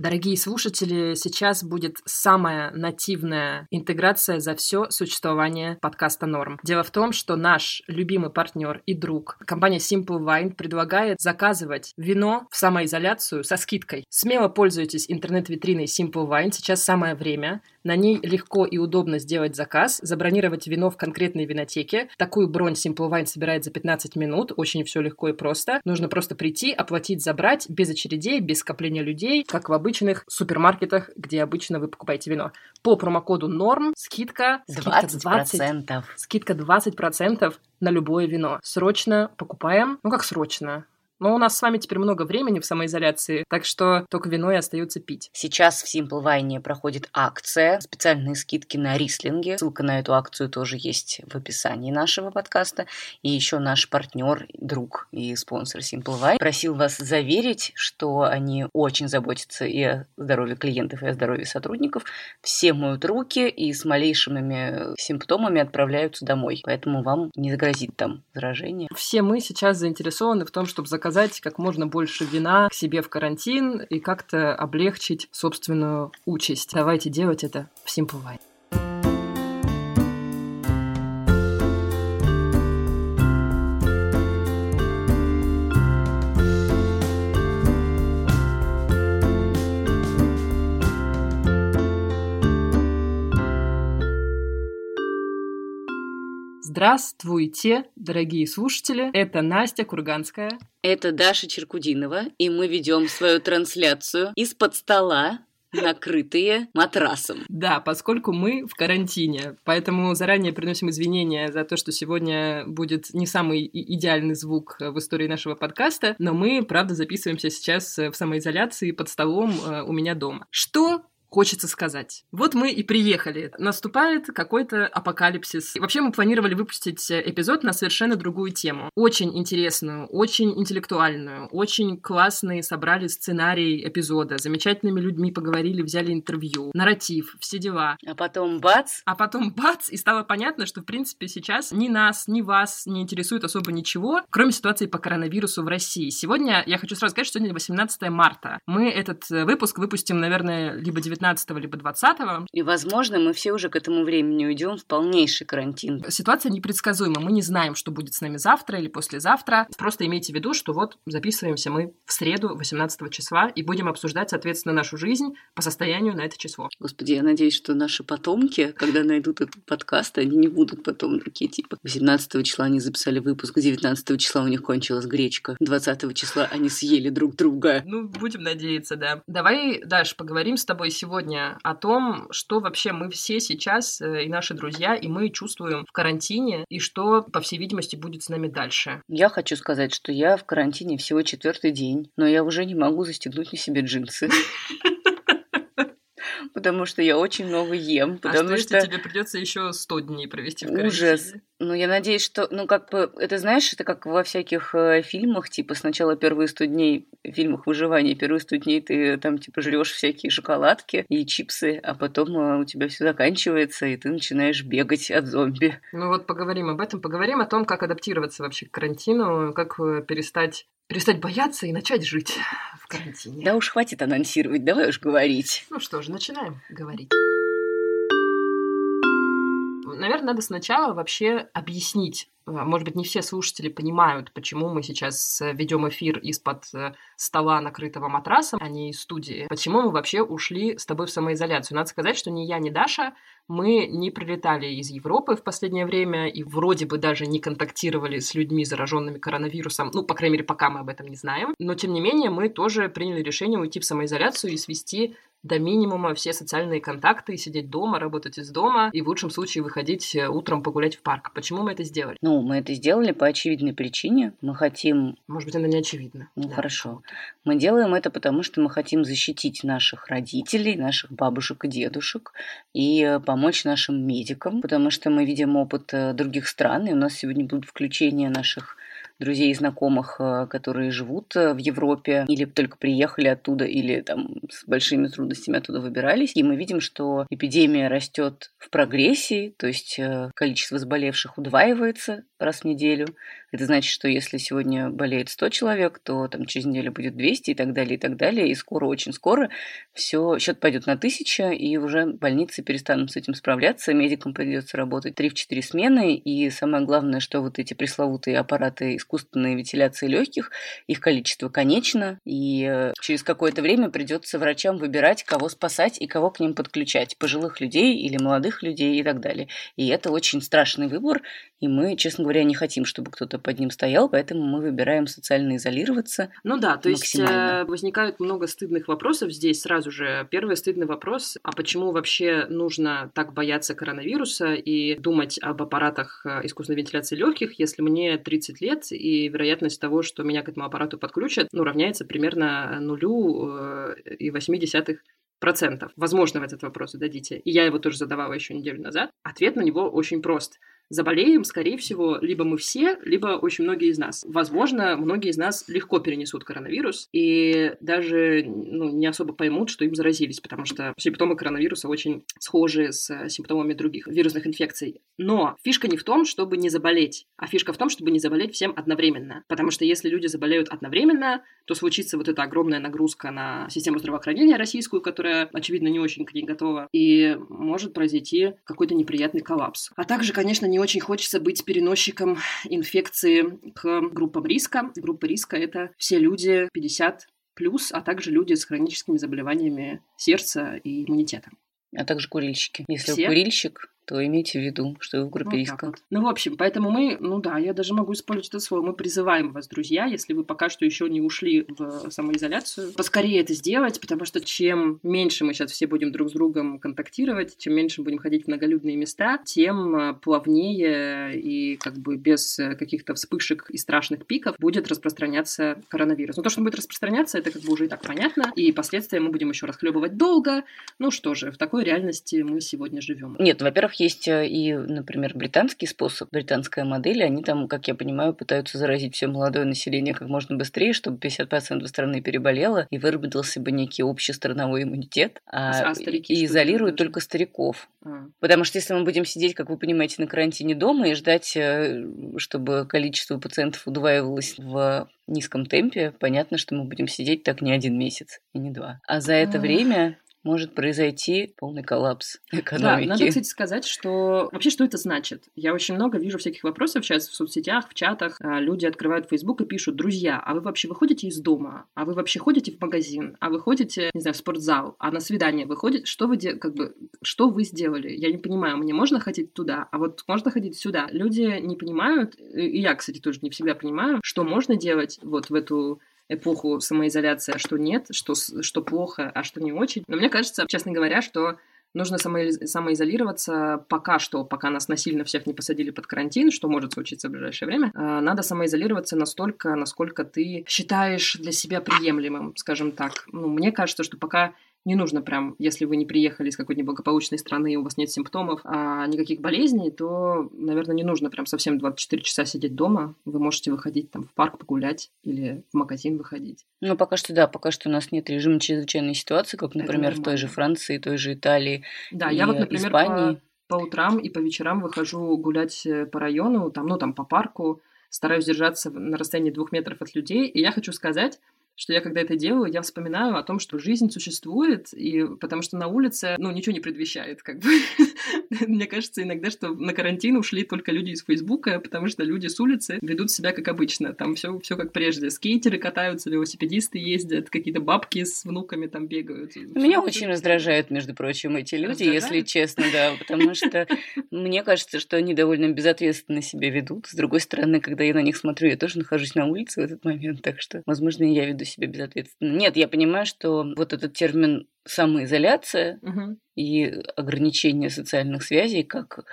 Дорогие слушатели, сейчас будет самая нативная интеграция за все существование подкаста Норм. Дело в том, что наш любимый партнер и друг, компания Simple Wine, предлагает заказывать вино в самоизоляцию со скидкой. Смело пользуйтесь интернет-витриной Simple Wine, сейчас самое время. На ней легко и удобно сделать заказ, забронировать вино в конкретной винотеке. Такую бронь Simple Wine собирает за 15 минут, очень все легко и просто. Нужно просто прийти, оплатить, забрать, без очередей, без скопления людей, как в обычных супермаркетах, где обычно вы покупаете вино. По промокоду НОРМ скидка, скидка 20%. 20 скидка 20% на любое вино. Срочно покупаем. Ну как срочно? Но у нас с вами теперь много времени в самоизоляции, так что только вино и остается пить. Сейчас в Simple Wine проходит акция, специальные скидки на рислинги. Ссылка на эту акцию тоже есть в описании нашего подкаста. И еще наш партнер, друг и спонсор Simple Wine просил вас заверить, что они очень заботятся и о здоровье клиентов, и о здоровье сотрудников. Все моют руки и с малейшими симптомами отправляются домой. Поэтому вам не загрозит там заражение. Все мы сейчас заинтересованы в том, чтобы заказать заказать как можно больше вина к себе в карантин и как-то облегчить собственную участь. Давайте делать это в Simple Wine. Здравствуйте, дорогие слушатели. Это Настя Курганская. Это Даша Черкудинова. И мы ведем свою трансляцию из-под стола накрытые матрасом. Да, поскольку мы в карантине, поэтому заранее приносим извинения за то, что сегодня будет не самый идеальный звук в истории нашего подкаста, но мы, правда, записываемся сейчас в самоизоляции под столом э, у меня дома. Что хочется сказать. Вот мы и приехали. Наступает какой-то апокалипсис. Вообще мы планировали выпустить эпизод на совершенно другую тему. Очень интересную, очень интеллектуальную, очень классные собрали сценарий эпизода. Замечательными людьми поговорили, взяли интервью, нарратив, все дела. А потом бац! А потом бац! И стало понятно, что в принципе сейчас ни нас, ни вас не интересует особо ничего, кроме ситуации по коронавирусу в России. Сегодня я хочу сразу сказать, что сегодня 18 марта. Мы этот выпуск выпустим, наверное, либо 19 19 либо 20 И, возможно, мы все уже к этому времени уйдем в полнейший карантин. Ситуация непредсказуема. Мы не знаем, что будет с нами завтра или послезавтра. Просто имейте в виду, что вот записываемся мы в среду 18 числа и будем обсуждать, соответственно, нашу жизнь по состоянию на это число. Господи, я надеюсь, что наши потомки, когда найдут этот подкаст, они не будут потом такие типа 18 числа они записали выпуск, 19 числа у них кончилась гречка, 20 числа они съели друг друга. Ну, будем надеяться, да. Давай, Даш, поговорим с тобой сегодня сегодня о том, что вообще мы все сейчас э, и наши друзья, и мы чувствуем в карантине, и что, по всей видимости, будет с нами дальше. Я хочу сказать, что я в карантине всего четвертый день, но я уже не могу застегнуть на себе джинсы. потому что я очень много ем. Потому а что, что тебе придется еще 100 дней провести в карантине? Ужас. Ну, я надеюсь, что, ну, как бы, это, знаешь, это как во всяких э, фильмах, типа, сначала первые 100 дней, в фильмах выживания, первые 100 дней ты там, типа, жрешь всякие шоколадки и чипсы, а потом э, у тебя все заканчивается, и ты начинаешь бегать от зомби. Ну, вот поговорим об этом, поговорим о том, как адаптироваться вообще к карантину, как э, перестать перестать бояться и начать жить в карантине. Да уж хватит анонсировать, давай уж говорить. Ну что ж, начинаем говорить. Наверное, надо сначала вообще объяснить а, может быть, не все слушатели понимают, почему мы сейчас э, ведем эфир из-под э, стола, накрытого матрасом, а не из студии. Почему мы вообще ушли с тобой в самоизоляцию? Надо сказать, что ни я, ни Даша, мы не прилетали из Европы в последнее время и вроде бы даже не контактировали с людьми, зараженными коронавирусом. Ну, по крайней мере, пока мы об этом не знаем. Но, тем не менее, мы тоже приняли решение уйти в самоизоляцию и свести до минимума все социальные контакты, сидеть дома, работать из дома и в лучшем случае выходить э, утром погулять в парк. Почему мы это сделали? Ну, мы это сделали по очевидной причине. Мы хотим... Может быть, она не очевидна. Ну, да. хорошо. Мы делаем это потому, что мы хотим защитить наших родителей, наших бабушек и дедушек и э, помочь нашим медикам, потому что мы видим опыт э, других стран, и у нас сегодня будут включения наших друзей и знакомых, э, которые живут э, в Европе или только приехали оттуда, или там с большими трудностями оттуда выбирались. И мы видим, что эпидемия растет в прогрессии, то есть э, количество заболевших удваивается раз в неделю. Это значит, что если сегодня болеет 100 человек, то там через неделю будет 200 и так далее, и так далее. И скоро, очень скоро все, счет пойдет на тысяча, и уже больницы перестанут с этим справляться, медикам придется работать 3-4 смены, и самое главное, что вот эти пресловутые аппараты искусственной вентиляции легких, их количество конечно, и э, через какое-то время придется врачам выбирать, кого спасать и кого к ним подключать, пожилых людей или молодых людей и так далее. И это очень страшный выбор, и мы, честно говоря, не хотим, чтобы кто-то под ним стоял, поэтому мы выбираем социально изолироваться. Ну да, то есть э, возникает много стыдных вопросов здесь сразу же. Первый стыдный вопрос, а почему вообще нужно так бояться коронавируса и думать об аппаратах э, искусственной вентиляции легких, если мне 30 лет и вероятность того, что меня к этому аппарату подключат, ну, равняется примерно нулю э, и восьми десятых процентов. Возможно, в этот вопрос зададите. И я его тоже задавала еще неделю назад. Ответ на него очень прост заболеем, скорее всего, либо мы все, либо очень многие из нас. Возможно, многие из нас легко перенесут коронавирус и даже ну, не особо поймут, что им заразились, потому что симптомы коронавируса очень схожи с симптомами других вирусных инфекций. Но фишка не в том, чтобы не заболеть, а фишка в том, чтобы не заболеть всем одновременно. Потому что если люди заболеют одновременно, то случится вот эта огромная нагрузка на систему здравоохранения российскую, которая, очевидно, не очень к ней готова, и может произойти какой-то неприятный коллапс. А также, конечно, не очень хочется быть переносчиком инфекции к группам риска. Группа риска — это все люди 50 плюс, а также люди с хроническими заболеваниями сердца и иммунитета. А также курильщики. Если Все? курильщик, то имейте в виду, что вы в группе вот риска. Вот. Ну, в общем, поэтому мы, ну да, я даже могу использовать это слово, мы призываем вас, друзья, если вы пока что еще не ушли в самоизоляцию, поскорее это сделать, потому что чем меньше мы сейчас все будем друг с другом контактировать, чем меньше будем ходить в многолюдные места, тем а, плавнее и как бы без каких-то вспышек и страшных пиков будет распространяться коронавирус. Но то, что он будет распространяться, это как бы уже и так понятно, и последствия мы будем еще расхлебывать долго. Ну что же, в такой реальности мы сегодня живем. Нет, во-первых, есть э, и, например, британский способ, британская модель. Они там, как я понимаю, пытаются заразить все молодое население как можно быстрее, чтобы 50% страны переболело, и выработался бы некий общий страновой иммунитет, а, а старики, и изолируют только стариков. А. Потому что если мы будем сидеть, как вы понимаете, на карантине дома и ждать, э, чтобы количество пациентов удваивалось в низком темпе, понятно, что мы будем сидеть так не один месяц и не два. А за это время может произойти полный коллапс экономики. Да, надо, кстати, сказать, что вообще что это значит? Я очень много вижу всяких вопросов сейчас в соцсетях, в чатах. А, люди открывают Facebook и пишут, друзья, а вы вообще выходите из дома? А вы вообще ходите в магазин? А вы ходите, не знаю, в спортзал? А на свидание вы ходите? Что вы, де... как бы, что вы сделали? Я не понимаю, мне можно ходить туда, а вот можно ходить сюда. Люди не понимают, и я, кстати, тоже не всегда понимаю, что можно делать вот в эту эпоху самоизоляции, а что нет, что, что плохо, а что не очень. Но мне кажется, честно говоря, что нужно самоизолироваться пока что, пока нас насильно всех не посадили под карантин, что может случиться в ближайшее время. А, надо самоизолироваться настолько, насколько ты считаешь для себя приемлемым, скажем так. Ну, мне кажется, что пока не нужно прям, если вы не приехали из какой-нибудь благополучной страны, у вас нет симптомов, а никаких болезней, то, наверное, не нужно прям совсем 24 часа сидеть дома. Вы можете выходить там в парк погулять или в магазин выходить. Ну, пока что да, пока что у нас нет режима чрезвычайной ситуации, как, например, в той же Франции, той же Италии. Да, я вот, например, Испании. По, по утрам и по вечерам выхожу гулять э, по району, там, ну, там, по парку, стараюсь держаться на расстоянии двух метров от людей. И я хочу сказать, что я, когда это делаю, я вспоминаю о том, что жизнь существует, и потому что на улице, ну, ничего не предвещает, как бы. Мне кажется иногда, что на карантин ушли только люди из Фейсбука, потому что люди с улицы ведут себя как обычно. Там все, все как прежде. Скейтеры катаются, велосипедисты ездят, какие-то бабки с внуками там бегают. Меня очень раздражают, между прочим, эти люди, если честно, да, потому что мне кажется, что они довольно безответственно себя ведут. С другой стороны, когда я на них смотрю, я тоже нахожусь на улице в этот момент, так что, возможно, я веду себя безответственно. Нет, я понимаю, что вот этот термин самоизоляция угу. и ограничение социальных связей как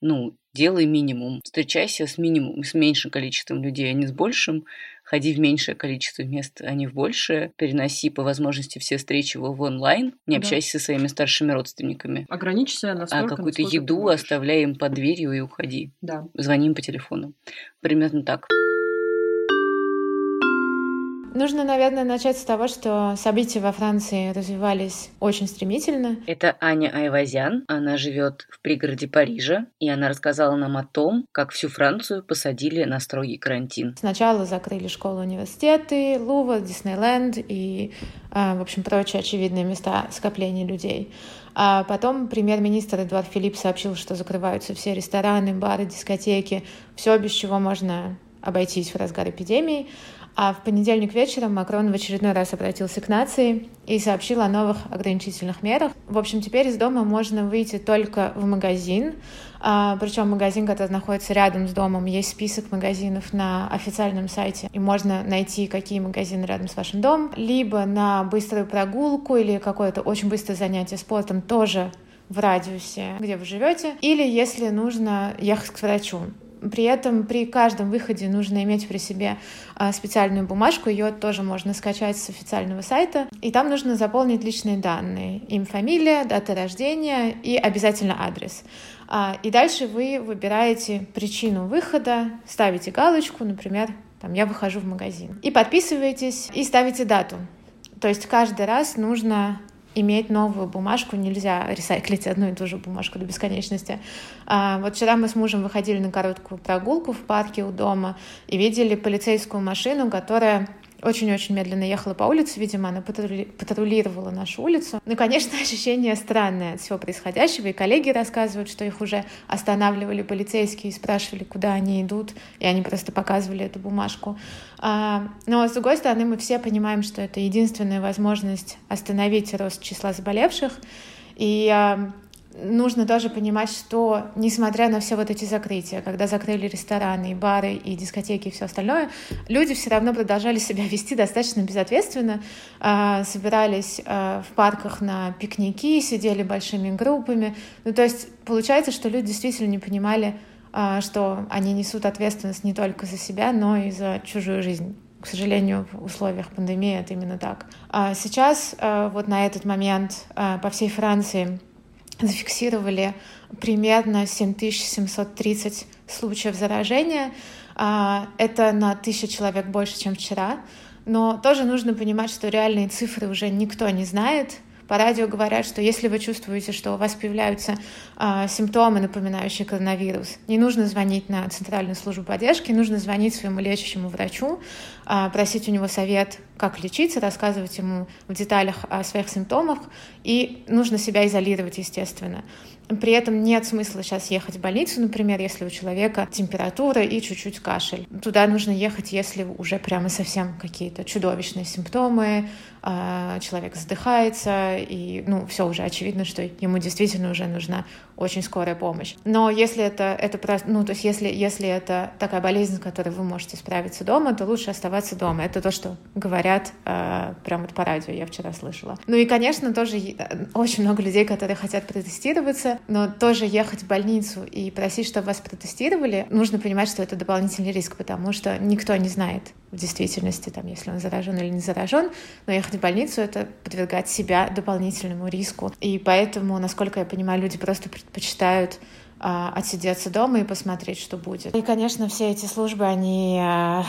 ну, делай минимум. Встречайся с минимум, с меньшим количеством людей, а не с большим. Ходи в меньшее количество мест, а не в большее. Переноси по возможности все встречи в онлайн. Не да. общайся со своими старшими родственниками. Ограничься настолько, А какую-то еду оставляй им под дверью и уходи. Да. Звони им по телефону. Примерно так. Нужно, наверное, начать с того, что события во Франции развивались очень стремительно. Это Аня Айвазян. Она живет в пригороде Парижа, и она рассказала нам о том, как всю Францию посадили на строгий карантин. Сначала закрыли школы, университеты, Лувр, Диснейленд и, а, в общем, прочие очевидные места скопления людей. А потом премьер-министр Эдуард Филипп сообщил, что закрываются все рестораны, бары, дискотеки, все, без чего можно обойтись в разгар эпидемии. А в понедельник вечером Макрон в очередной раз обратился к нации и сообщил о новых ограничительных мерах. В общем, теперь из дома можно выйти только в магазин, а, причем магазин, который находится рядом с домом, есть список магазинов на официальном сайте, и можно найти, какие магазины рядом с вашим домом, либо на быструю прогулку или какое-то очень быстрое занятие спортом тоже в радиусе, где вы живете, или если нужно ехать к врачу. При этом при каждом выходе нужно иметь при себе а, специальную бумажку, ее тоже можно скачать с официального сайта, и там нужно заполнить личные данные, им фамилия, дата рождения и обязательно адрес. А, и дальше вы выбираете причину выхода, ставите галочку, например, там я выхожу в магазин, и подписываетесь и ставите дату. То есть каждый раз нужно иметь новую бумажку, нельзя ресайклить одну и ту же бумажку до бесконечности. А, вот вчера мы с мужем выходили на короткую прогулку в парке у дома и видели полицейскую машину, которая очень-очень медленно ехала по улице, видимо, она патрули... патрулировала нашу улицу. Ну, конечно, ощущение странное от всего происходящего, и коллеги рассказывают, что их уже останавливали полицейские и спрашивали, куда они идут, и они просто показывали эту бумажку. А, но, с другой стороны, мы все понимаем, что это единственная возможность остановить рост числа заболевших, и а, нужно тоже понимать, что несмотря на все вот эти закрытия, когда закрыли рестораны, и бары, и дискотеки, и все остальное, люди все равно продолжали себя вести достаточно безответственно, а, собирались а, в парках на пикники, сидели большими группами. Ну, то есть получается, что люди действительно не понимали, а, что они несут ответственность не только за себя, но и за чужую жизнь. К сожалению, в условиях пандемии это именно так. Сейчас, вот на этот момент, по всей Франции зафиксировали примерно 7730 случаев заражения. А, это на тысячу человек больше, чем вчера. Но тоже нужно понимать, что реальные цифры уже никто не знает. По радио говорят, что если вы чувствуете, что у вас появляются э, симптомы, напоминающие коронавирус, не нужно звонить на центральную службу поддержки, нужно звонить своему лечащему врачу, э, просить у него совет, как лечиться, рассказывать ему в деталях о своих симптомах, и нужно себя изолировать, естественно. При этом нет смысла сейчас ехать в больницу, например, если у человека температура и чуть-чуть кашель. Туда нужно ехать, если уже прямо совсем какие-то чудовищные симптомы, человек задыхается, и, ну, все уже очевидно, что ему действительно уже нужна очень скорая помощь. Но если это, это просто, ну, то есть если, если это такая болезнь, с которой вы можете справиться дома, то лучше оставаться дома. Это то, что говорят э, прямо по радио, я вчера слышала. Ну и, конечно, тоже э, очень много людей, которые хотят протестироваться, но тоже ехать в больницу и просить, чтобы вас протестировали, нужно понимать, что это дополнительный риск, потому что никто не знает в действительности, там, если он заражен или не заражен, но ехать в больницу — это подвергать себя дополнительному риску. И поэтому, насколько я понимаю, люди просто предпочитают отсидеться дома и посмотреть, что будет. И, конечно, все эти службы, они, а,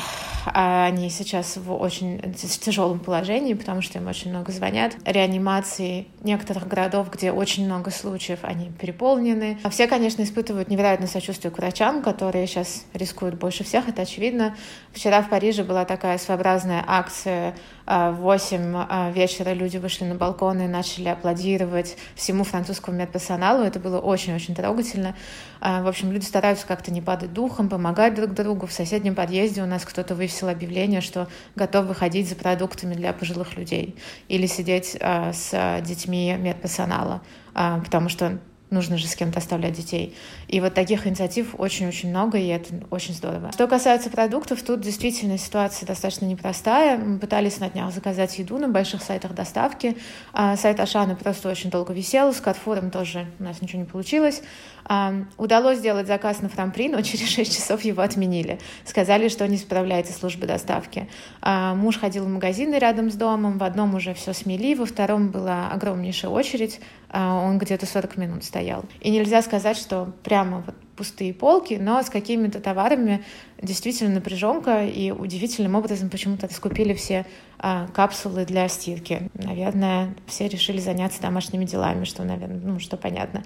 они сейчас в очень тяжелом положении, потому что им очень много звонят. Реанимации некоторых городов, где очень много случаев, они переполнены. А все, конечно, испытывают невероятное сочувствие к врачам, которые сейчас рискуют больше всех, это очевидно. Вчера в Париже была такая своеобразная акция в 8 вечера люди вышли на балкон и начали аплодировать всему французскому медперсоналу. Это было очень-очень трогательно. В общем, люди стараются как-то не падать духом, помогать друг другу. В соседнем подъезде у нас кто-то вывесил объявление, что готов выходить за продуктами для пожилых людей или сидеть с детьми медперсонала, потому что нужно же с кем-то оставлять детей. И вот таких инициатив очень-очень много, и это очень здорово. Что касается продуктов, тут действительно ситуация достаточно непростая. Мы пытались на днях заказать еду на больших сайтах доставки. А сайт Ашана просто очень долго висел, с Катфуром тоже у нас ничего не получилось. А, удалось сделать заказ на Фрампри, но через 6 часов его отменили. Сказали, что не справляется служба доставки. А, муж ходил в магазины рядом с домом, в одном уже все смели, во втором была огромнейшая очередь, он где-то 40 минут стоял. И нельзя сказать, что прямо вот пустые полки, но с какими-то товарами действительно напряженка, и удивительным образом почему-то раскупили все а, капсулы для стирки. Наверное, все решили заняться домашними делами, что, наверное, ну, что понятно.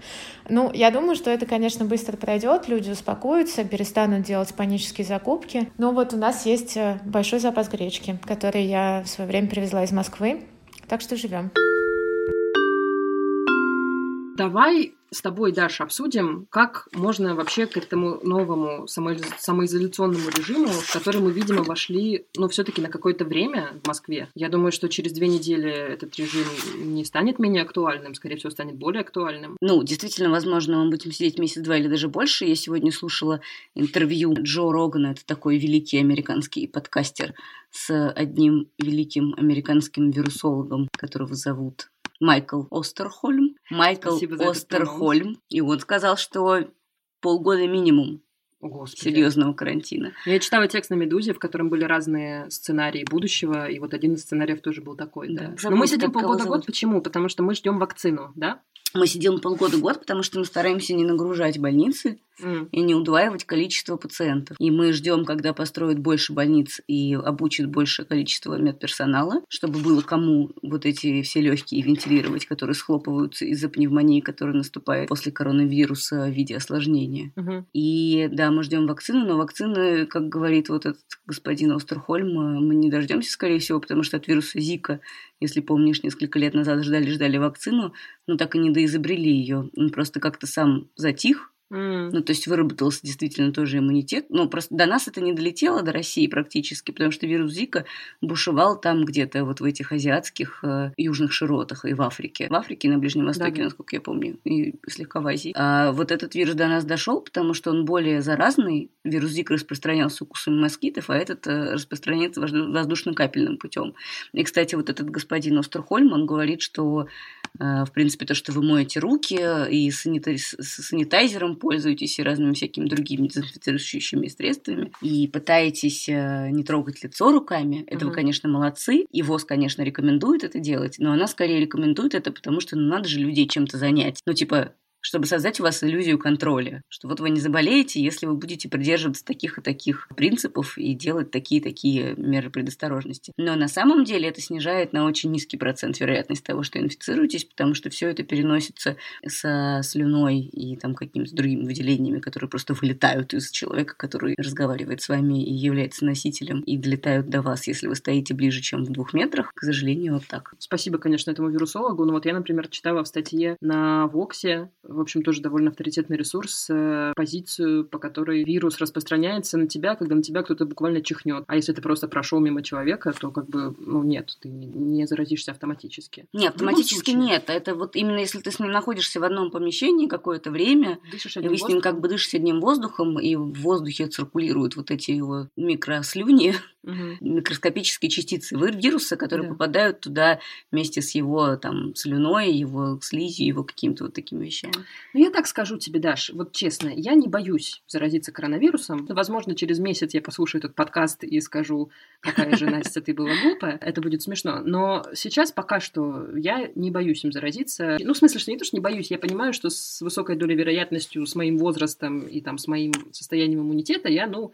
Ну, я думаю, что это, конечно, быстро пройдет, люди успокоятся, перестанут делать панические закупки. Но вот у нас есть э, большой запас гречки, который я в свое время привезла из Москвы, так что живем. Давай с тобой, Даша, обсудим, как можно вообще к этому новому самоизоляционному режиму, в который мы, видимо, вошли, ну, все-таки на какое-то время в Москве. Я думаю, что через две недели этот режим не станет менее актуальным, скорее всего, станет более актуальным. Ну, действительно, возможно, мы будем сидеть месяц-два или даже больше. Я сегодня слушала интервью Джо Рогана, это такой великий американский подкастер, с одним великим американским вирусологом, которого зовут Майкл Остерхольм. Майкл Остерхольм. И он сказал, что полгода минимум Господи. серьезного карантина. Я читала текст на Медузе, в котором были разные сценарии будущего, и вот один из сценариев тоже был такой. Да. Да. Но мы сидим полгода-год. Почему? Потому что мы ждем вакцину, да? Мы сидим полгода-год, потому что мы стараемся не нагружать больницы mm. и не удваивать количество пациентов. И мы ждем, когда построят больше больниц и обучат большее количество медперсонала, чтобы было кому вот эти все легкие вентилировать, которые схлопываются из-за пневмонии, которая наступает после коронавируса в виде осложнения. Mm-hmm. И да, мы ждем вакцины, но вакцины, как говорит вот этот господин Остерхольм, мы не дождемся, скорее всего, потому что от вируса Зика если помнишь, несколько лет назад ждали-ждали вакцину, но так и не доизобрели ее. Он просто как-то сам затих, Mm. Ну, то есть выработался действительно тоже иммунитет. Но просто до нас это не долетело, до России практически, потому что вирус Зика бушевал там где-то вот в этих азиатских э, южных широтах и в Африке. В Африке, на Ближнем Востоке, да. насколько я помню, и слегка в Азии. А вот этот вирус до нас дошел, потому что он более заразный. Вирус Зика распространялся укусами москитов, а этот э, распространяется воздушно-капельным путем. И, кстати, вот этот господин Остерхольм, он говорит, что в принципе, то, что вы моете руки и санитайзером пользуетесь и разными всякими другими дезинфицирующими средствами и пытаетесь э, не трогать лицо руками, это угу. вы, конечно, молодцы. И ВОЗ, конечно, рекомендует это делать, но она скорее рекомендует это, потому что ну, надо же людей чем-то занять. Ну, типа, чтобы создать у вас иллюзию контроля, что вот вы не заболеете, если вы будете придерживаться таких и таких принципов и делать такие-такие меры предосторожности. Но на самом деле это снижает на очень низкий процент вероятность того, что инфицируетесь, потому что все это переносится со слюной и там какими-то другими выделениями, которые просто вылетают из человека, который разговаривает с вами и является носителем, и долетают до вас, если вы стоите ближе, чем в двух метрах. К сожалению, вот так. Спасибо, конечно, этому вирусологу. Но вот я, например, читала в статье на Воксе в общем, тоже довольно авторитетный ресурс, э, позицию, по которой вирус распространяется на тебя, когда на тебя кто-то буквально чихнет. А если ты просто прошел мимо человека, то как бы, ну нет, ты не заразишься автоматически. Нет, автоматически нет. Это вот именно если ты с ним находишься в одном помещении какое-то время, и вы с ним как бы дышите одним воздухом, и в воздухе циркулируют вот эти его микрослюни, угу. микроскопические частицы вируса, которые да. попадают туда вместе с его там слюной, его слизью, его какими-то вот такими вещами. Ну, я так скажу тебе, Даш, вот честно, я не боюсь заразиться коронавирусом. Возможно, через месяц я послушаю этот подкаст и скажу, какая же, Настя, ты была глупая. Это будет смешно. Но сейчас пока что я не боюсь им заразиться. Ну, в смысле, что не то, что не боюсь, я понимаю, что с высокой долей вероятностью, с моим возрастом и там с моим состоянием иммунитета я, ну,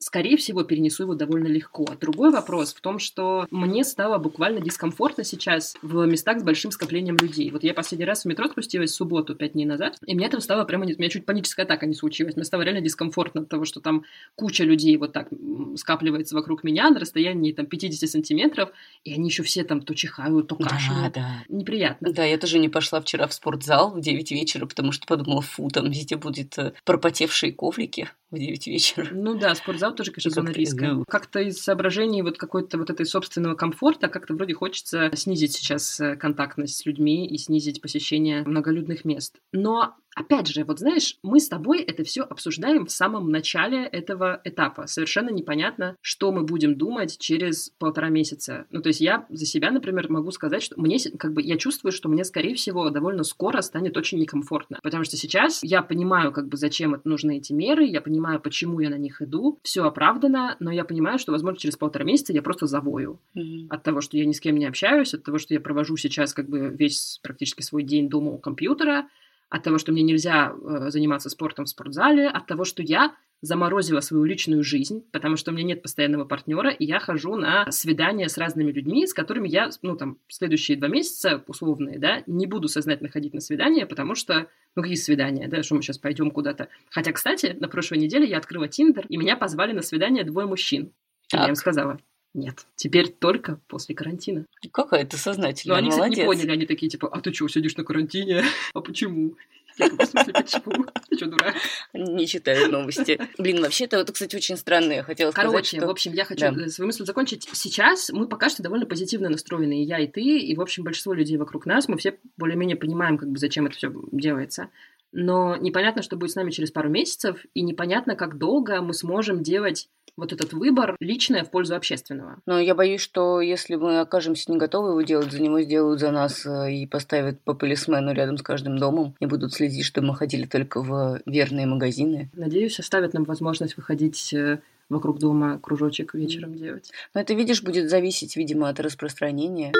скорее всего, перенесу его довольно легко. Другой вопрос в том, что мне стало буквально дискомфортно сейчас в местах с большим скоплением людей. Вот я последний раз в метро спустилась в субботу, пять дней назад, и мне это стало прямо... У меня чуть паническая атака не случилась. Мне стало реально дискомфортно от того, что там куча людей вот так скапливается вокруг меня на расстоянии там 50 сантиметров, и они еще все там то чихают, то кашляют. Да, да. Неприятно. Да, я тоже не пошла вчера в спортзал в 9 вечера, потому что подумала, фу, там везде будет э, пропотевшие коврики в 9 вечера. Ну да, спортзал тоже, конечно, зона риска. Ну... Как-то из соображений вот какой-то вот этой собственного комфорта как-то вроде хочется снизить сейчас э, контактность с людьми и снизить посещение многолюдных мест. Но Опять же, вот знаешь, мы с тобой это все обсуждаем в самом начале этого этапа. Совершенно непонятно, что мы будем думать через полтора месяца. Ну, то есть я за себя, например, могу сказать, что мне, как бы, я чувствую, что мне, скорее всего, довольно скоро станет очень некомфортно. Потому что сейчас я понимаю, как бы, зачем это нужны эти меры, я понимаю, почему я на них иду, все оправдано, но я понимаю, что, возможно, через полтора месяца я просто завою mm-hmm. от того, что я ни с кем не общаюсь, от того, что я провожу сейчас, как бы, весь практически свой день дома у компьютера, от того, что мне нельзя э, заниматься спортом в спортзале, от того, что я заморозила свою личную жизнь, потому что у меня нет постоянного партнера, и я хожу на свидания с разными людьми, с которыми я, ну, там, следующие два месяца, условные, да, не буду сознательно ходить на свидания, потому что, ну, какие свидания, да, что мы сейчас пойдем куда-то. Хотя, кстати, на прошлой неделе я открыла Тиндер, и меня позвали на свидание двое мужчин. Так. Я им сказала, нет, теперь только после карантина. Какая ты сознательная, Но они, молодец. кстати, не поняли, они такие, типа, а ты что, сидишь на карантине? а почему? В смысле, почему? Ты что, дурак? Не читают новости. Блин, вообще это, вот, кстати, очень странно. Я хотела сказать, Короче, что... в общем, я хочу да. свою мысль закончить. Сейчас мы пока что довольно позитивно настроены, и я, и ты, и, в общем, большинство людей вокруг нас. Мы все более-менее понимаем, как бы, зачем это все делается. Но непонятно, что будет с нами через пару месяцев, и непонятно, как долго мы сможем делать вот этот выбор личное в пользу общественного. Но я боюсь, что если мы окажемся не готовы его делать, за него сделают за нас э, и поставят по полисмену рядом с каждым домом и будут следить, чтобы мы ходили только в верные магазины. Надеюсь, оставят нам возможность выходить э, вокруг дома кружочек вечером делать. Но это, видишь, будет зависеть, видимо, от распространения.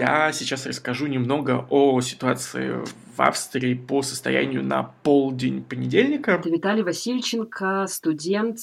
Я сейчас расскажу немного о ситуации в Австрии по состоянию на полдень понедельника. Это Виталий Васильченко, студент.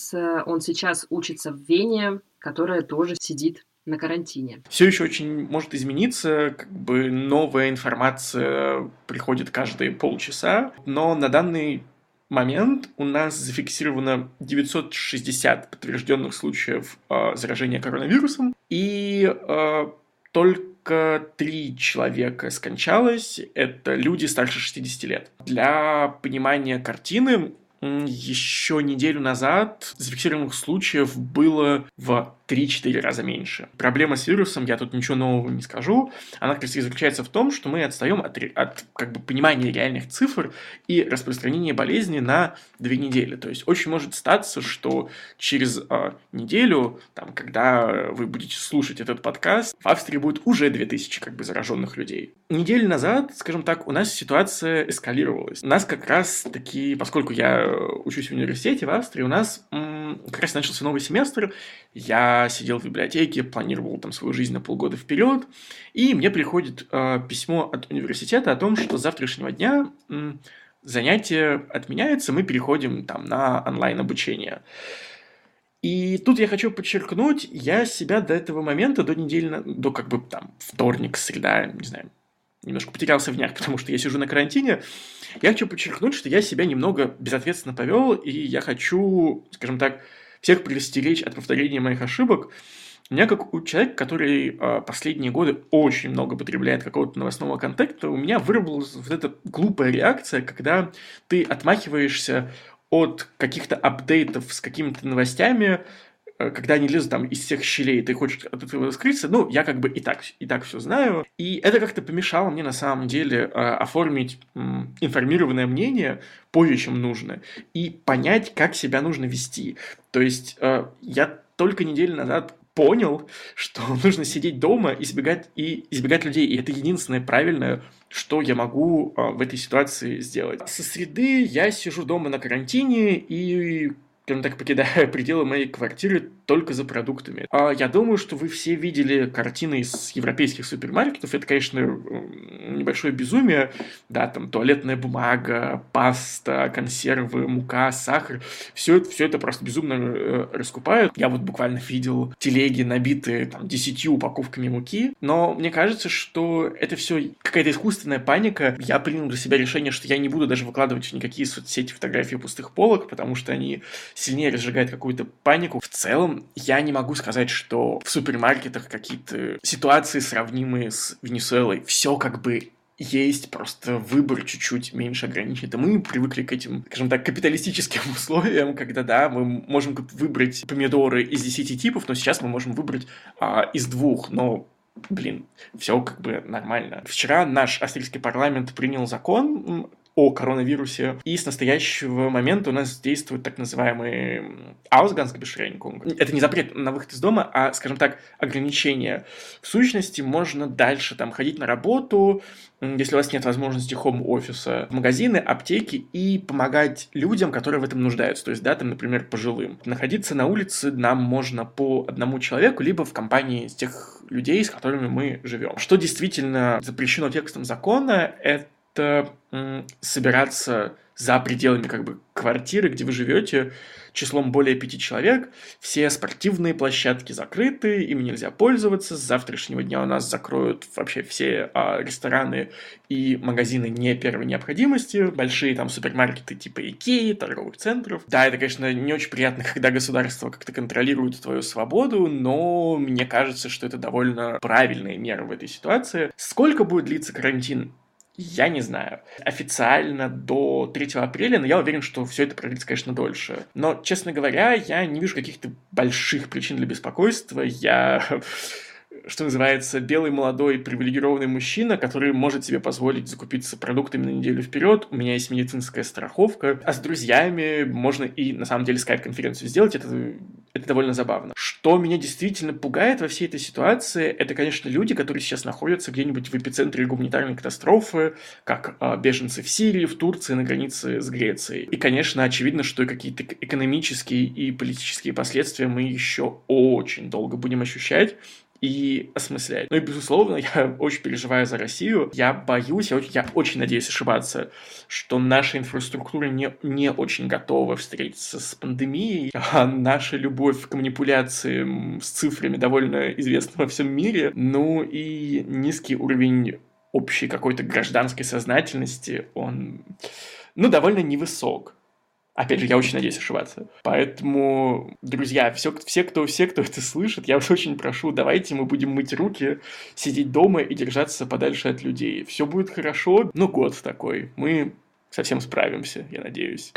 Он сейчас учится в Вене, которая тоже сидит на карантине. Все еще очень может измениться, как бы новая информация приходит каждые полчаса, но на данный момент у нас зафиксировано 960 подтвержденных случаев э, заражения коронавирусом, и э, только только три человека скончалось. Это люди старше 60 лет. Для понимания картины, еще неделю назад зафиксированных случаев было в 3-4 раза меньше. Проблема с вирусом, я тут ничего нового не скажу, она как раз и заключается в том, что мы отстаем от, от как бы, понимания реальных цифр и распространения болезни на две недели. То есть очень может статься, что через э, неделю, там, когда вы будете слушать этот подкаст, в Австрии будет уже 2000 как бы зараженных людей. Неделю назад, скажем так, у нас ситуация эскалировалась. У нас как раз таки, поскольку я учусь в университете в Австрии, у нас м- как раз начался новый семестр, я сидел в библиотеке, планировал там свою жизнь на полгода вперед, и мне приходит э, письмо от университета о том, что с завтрашнего дня э, занятие отменяется, мы переходим там на онлайн обучение. И тут я хочу подчеркнуть, я себя до этого момента, до недели, до как бы там вторник, среда, не знаю, немножко потерялся в днях, потому что я сижу на карантине. Я хочу подчеркнуть, что я себя немного безответственно повел, и я хочу, скажем так, всех предостеречь от повторения моих ошибок. У меня, как у человека, который э, последние годы очень много потребляет какого-то новостного контента, у меня выработалась вот эта глупая реакция, когда ты отмахиваешься от каких-то апдейтов с какими-то новостями, когда они лезут там из всех щелей, ты хочешь от этого скрыться, ну, я как бы и так, и так все знаю. И это как-то помешало мне на самом деле э, оформить э, информированное мнение позже, чем нужно, и понять, как себя нужно вести. То есть э, я только неделю назад понял, что нужно сидеть дома, избегать и избегать людей. И это единственное правильное, что я могу э, в этой ситуации сделать. Со среды я сижу дома на карантине и скажем так, покидая пределы моей квартиры только за продуктами. А я думаю, что вы все видели картины из европейских супермаркетов. Это, конечно, небольшое безумие. Да, там туалетная бумага, паста, консервы, мука, сахар. Все это, все это просто безумно э, раскупают. Я вот буквально видел телеги, набитые там десятью упаковками муки. Но мне кажется, что это все какая-то искусственная паника. Я принял для себя решение, что я не буду даже выкладывать в никакие соцсети фотографии пустых полок, потому что они сильнее разжигает какую-то панику. В целом, я не могу сказать, что в супермаркетах какие-то ситуации сравнимые с Венесуэлой. Все как бы есть, просто выбор чуть-чуть меньше ограничен. И мы привыкли к этим, скажем так, капиталистическим условиям, когда, да, мы можем выбрать помидоры из 10 типов, но сейчас мы можем выбрать а, из двух, но блин, все как бы нормально. Вчера наш австрийский парламент принял закон, о коронавирусе. И с настоящего момента у нас действует так называемый Ausgangsbeschränkung. Это не запрет на выход из дома, а, скажем так, ограничение. В сущности, можно дальше там ходить на работу, если у вас нет возможности хом-офиса, в магазины, аптеки и помогать людям, которые в этом нуждаются. То есть, да, там, например, пожилым. Находиться на улице нам можно по одному человеку, либо в компании из тех людей, с которыми мы живем. Что действительно запрещено текстом закона, это собираться за пределами как бы квартиры, где вы живете, числом более пяти человек. Все спортивные площадки закрыты, ими нельзя пользоваться. С завтрашнего дня у нас закроют вообще все а, рестораны и магазины не первой необходимости. Большие там супермаркеты типа Икеи, торговых центров. Да, это, конечно, не очень приятно, когда государство как-то контролирует твою свободу, но мне кажется, что это довольно правильная мера в этой ситуации. Сколько будет длиться карантин? Я не знаю. Официально до 3 апреля, но я уверен, что все это продлится, конечно, дольше. Но, честно говоря, я не вижу каких-то больших причин для беспокойства. Я что называется, белый молодой привилегированный мужчина, который может себе позволить закупиться продуктами на неделю вперед. У меня есть медицинская страховка. А с друзьями можно и на самом деле скайп-конференцию сделать. Это, это довольно забавно. Что меня действительно пугает во всей этой ситуации, это, конечно, люди, которые сейчас находятся где-нибудь в эпицентре гуманитарной катастрофы, как э, беженцы в Сирии, в Турции, на границе с Грецией. И, конечно, очевидно, что какие-то экономические и политические последствия мы еще очень долго будем ощущать и осмыслять. Ну и, безусловно, я очень переживаю за Россию. Я боюсь, я очень, я очень надеюсь ошибаться, что наша инфраструктура не, не очень готова встретиться с пандемией. А наша любовь к манипуляциям с цифрами довольно известна во всем мире. Ну и низкий уровень общей какой-то гражданской сознательности, он, ну, довольно невысок. Опять же, я очень надеюсь ошибаться. Поэтому, друзья, все, все, кто, все, кто это слышит, я вас очень прошу, давайте мы будем мыть руки, сидеть дома и держаться подальше от людей. Все будет хорошо, ну год такой. Мы совсем справимся, я надеюсь.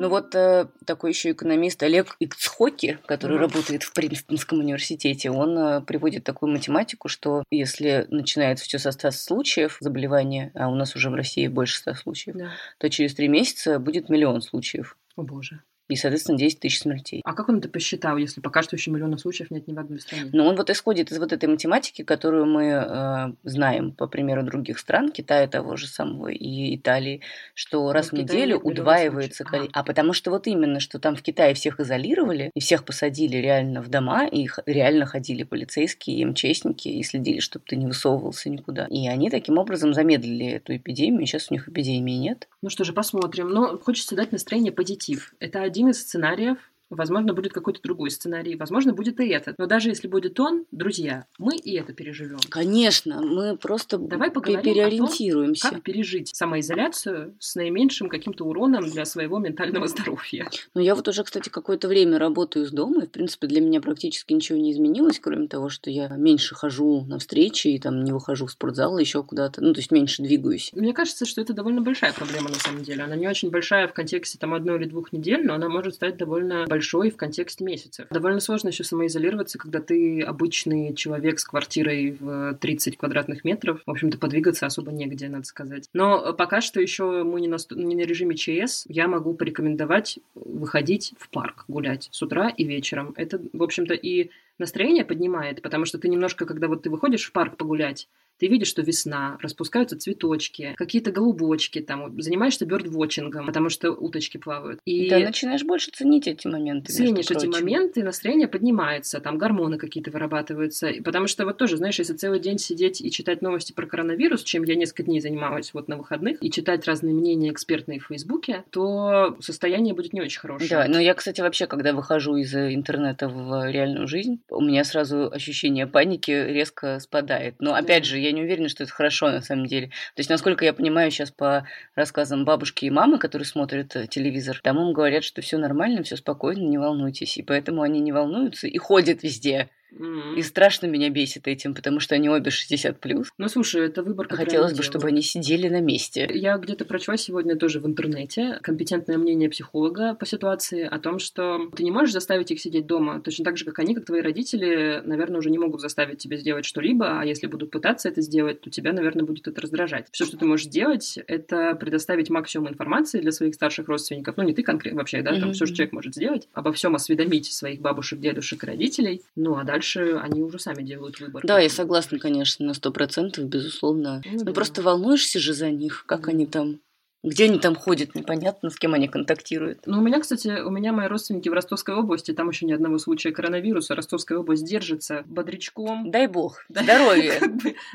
Ну вот э, такой еще экономист Олег Ицхоки, который mm-hmm. работает в Принстонском университете, он э, приводит такую математику, что если начинается все со 100 случаев заболевания, а у нас уже в России больше 100 случаев, yeah. то через три месяца будет миллион случаев. О боже и, соответственно, 10 тысяч смертей. А как он это посчитал, если пока что еще миллионов случаев нет ни в одной стране? Ну, он вот исходит из вот этой математики, которую мы э, знаем, по примеру других стран, Китая того же самого и Италии, что ну, раз в неделю удваивается количество. А. а потому что вот именно, что там в Китае всех изолировали, и всех посадили реально в дома, и реально ходили полицейские и МЧСники, и следили, чтобы ты не высовывался никуда. И они таким образом замедлили эту эпидемию, сейчас у них эпидемии нет. Ну что же, посмотрим. Но хочется дать настроение позитив. Это один из сценариев, Возможно, будет какой-то другой сценарий, возможно, будет и этот. Но даже если будет он, друзья, мы и это переживем. Конечно, мы просто Давай поговорим переориентируемся. О том, как пережить самоизоляцию с наименьшим каким-то уроном для своего ментального здоровья. Ну, я вот уже, кстати, какое-то время работаю из дома, и, в принципе, для меня практически ничего не изменилось, кроме того, что я меньше хожу на встречи и там не выхожу в спортзал, еще куда-то, ну, то есть меньше двигаюсь. Мне кажется, что это довольно большая проблема на самом деле. Она не очень большая в контексте там одной или двух недель, но она может стать довольно большой большой в контексте месяцев. Довольно сложно еще самоизолироваться, когда ты обычный человек с квартирой в 30 квадратных метров. В общем-то, подвигаться особо негде, надо сказать. Но пока что еще мы не на, не на режиме ЧС. Я могу порекомендовать выходить в парк гулять с утра и вечером. Это, в общем-то, и настроение поднимает, потому что ты немножко, когда вот ты выходишь в парк погулять, ты видишь, что весна, распускаются цветочки, какие-то голубочки, там, занимаешься бёрдвотчингом, потому что уточки плавают. И да, начинаешь больше ценить эти моменты. Ценишь эти моменты, настроение поднимается, там гормоны какие-то вырабатываются. Потому что вот тоже, знаешь, если целый день сидеть и читать новости про коронавирус, чем я несколько дней занималась вот на выходных, и читать разные мнения экспертные в Фейсбуке, то состояние будет не очень хорошее. Да, но я, кстати, вообще, когда выхожу из интернета в реальную жизнь, у меня сразу ощущение паники резко спадает. Но, опять да. же, я я не уверена, что это хорошо на самом деле. То есть, насколько я понимаю сейчас по рассказам бабушки и мамы, которые смотрят э, телевизор, там им говорят, что все нормально, все спокойно, не волнуйтесь. И поэтому они не волнуются и ходят везде. Mm-hmm. И страшно меня бесит этим, потому что они обе 60 плюс. Ну, слушай, это выбор, Хотелось бы, чтобы они сидели на месте. Я где-то прочла сегодня тоже в интернете компетентное мнение психолога по ситуации о том, что ты не можешь заставить их сидеть дома, точно так же, как они, как твои родители, наверное, уже не могут заставить тебя сделать что-либо, а если будут пытаться это сделать, то тебя, наверное, будет это раздражать. Все, что ты можешь сделать, это предоставить максимум информации для своих старших родственников. Ну, не ты конкретно вообще, да, там mm-hmm. все, что человек может сделать, обо всем осведомить своих бабушек, дедушек и родителей. Ну, а дальше они уже сами делают выбор. Да, я согласна, конечно, на сто процентов, безусловно. Ну, ну да. просто волнуешься же за них, как они там где они там ходят, непонятно, с кем они контактируют. Ну, у меня, кстати, у меня мои родственники в Ростовской области, там еще ни одного случая коронавируса. Ростовская область держится бодрячком. Дай бог, здоровья.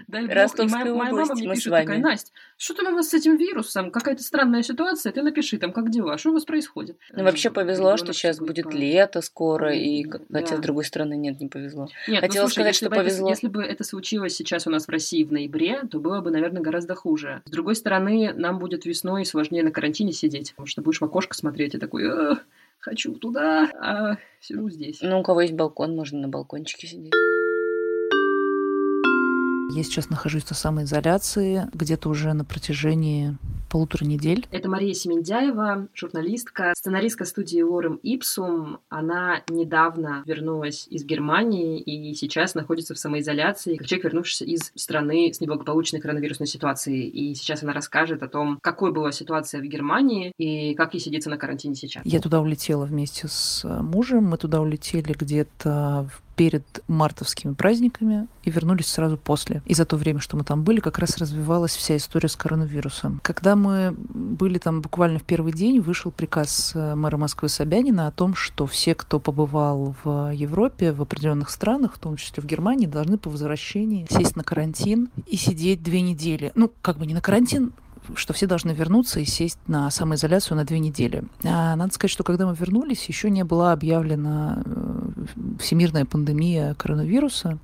Дай бог. Ростовская область, мама мне пишет такая, Настя, что там у вас с этим вирусом? Какая-то странная ситуация, ты напиши там, как дела, что у вас происходит? Ну, вообще повезло, что сейчас будет лето скоро, и хотя, с другой стороны, нет, не повезло. Нет, ну, Хотела сказать, что повезло. Если бы это случилось сейчас у нас в России в ноябре, то было бы, наверное, гораздо хуже. С другой стороны, нам будет весной и сложнее на карантине сидеть, потому что будешь в окошко смотреть и такой, хочу туда, а сижу здесь. Ну, у кого есть балкон, можно на балкончике сидеть. Я сейчас нахожусь на самоизоляции где-то уже на протяжении полутора недель. Это Мария Семендяева, журналистка, сценаристка студии Лорем Ипсум. Она недавно вернулась из Германии и сейчас находится в самоизоляции, как человек, вернувшийся из страны с неблагополучной коронавирусной ситуацией. И сейчас она расскажет о том, какой была ситуация в Германии и как ей сидится на карантине сейчас. Я туда улетела вместе с мужем. Мы туда улетели где-то в перед мартовскими праздниками и вернулись сразу после. И за то время, что мы там были, как раз развивалась вся история с коронавирусом. Когда мы были там буквально в первый день, вышел приказ э, мэра Москвы Собянина о том, что все, кто побывал в Европе, в определенных странах, в том числе в Германии, должны по возвращении сесть на карантин и сидеть две недели. Ну, как бы не на карантин, что все должны вернуться и сесть на самоизоляцию на две недели. А надо сказать, что когда мы вернулись, еще не была объявлена э, всемирная пандемия коронавируса.